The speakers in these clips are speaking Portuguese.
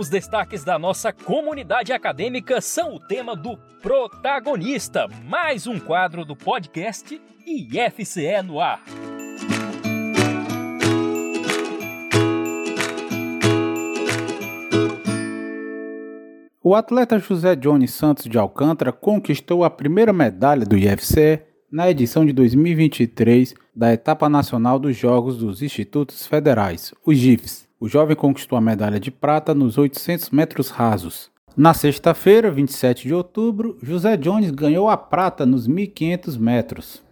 Os destaques da nossa comunidade acadêmica são o tema do Protagonista, mais um quadro do podcast IFCE no ar. O atleta José Johnny Santos de Alcântara conquistou a primeira medalha do IFCE na edição de 2023 da Etapa Nacional dos Jogos dos Institutos Federais, os GIFs. O jovem conquistou a medalha de prata nos 800 metros rasos. Na sexta-feira, 27 de outubro, José Jones ganhou a prata nos 1.500 metros.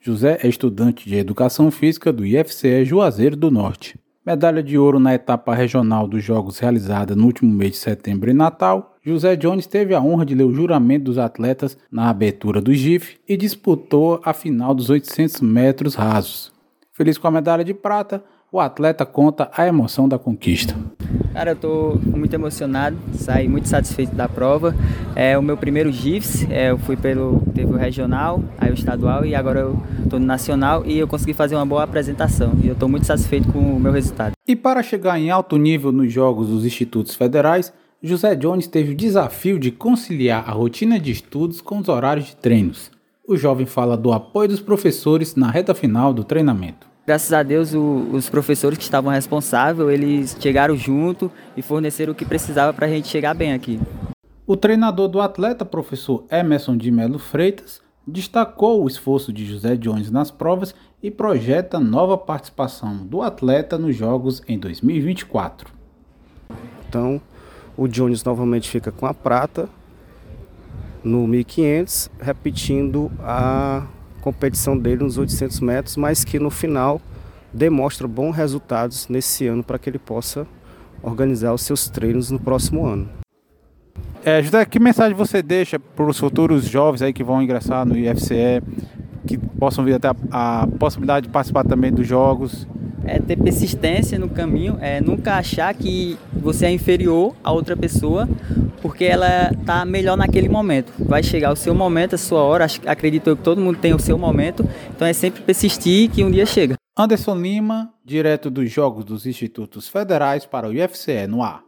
José é estudante de Educação Física do IFCE Juazeiro do Norte medalha de ouro na etapa regional dos Jogos realizada no último mês de setembro em Natal, José Jones teve a honra de ler o juramento dos atletas na abertura do GIF e disputou a final dos 800 metros rasos. Feliz com a medalha de prata, o atleta conta a emoção da conquista. Cara, eu tô muito emocionado, saí muito satisfeito da prova. É o meu primeiro GIFs, é, eu fui pelo teve o regional, aí o estadual e agora eu tô no nacional e eu consegui fazer uma boa apresentação e eu tô muito satisfeito com o meu resultado. E para chegar em alto nível nos jogos dos institutos federais, José Jones teve o desafio de conciliar a rotina de estudos com os horários de treinos. O jovem fala do apoio dos professores na reta final do treinamento. Graças a Deus, o, os professores que estavam responsáveis, eles chegaram junto e forneceram o que precisava para a gente chegar bem aqui. O treinador do atleta, professor Emerson de Melo Freitas, destacou o esforço de José Jones nas provas e projeta nova participação do atleta nos Jogos em 2024. Então, o Jones novamente fica com a prata no 1500, repetindo a competição dele nos 800 metros, mas que no final demonstra bons resultados nesse ano para que ele possa organizar os seus treinos no próximo ano. É, José, que mensagem você deixa para os futuros jovens aí que vão ingressar no IFCE, que possam vir até a, a possibilidade de participar também dos jogos? É ter persistência no caminho, é nunca achar que você é inferior a outra pessoa, porque ela está melhor naquele momento. Vai chegar o seu momento, a sua hora. Acredito que todo mundo tem o seu momento, então é sempre persistir que um dia chega. Anderson Lima, direto dos Jogos dos Institutos Federais para o IFCE no ar.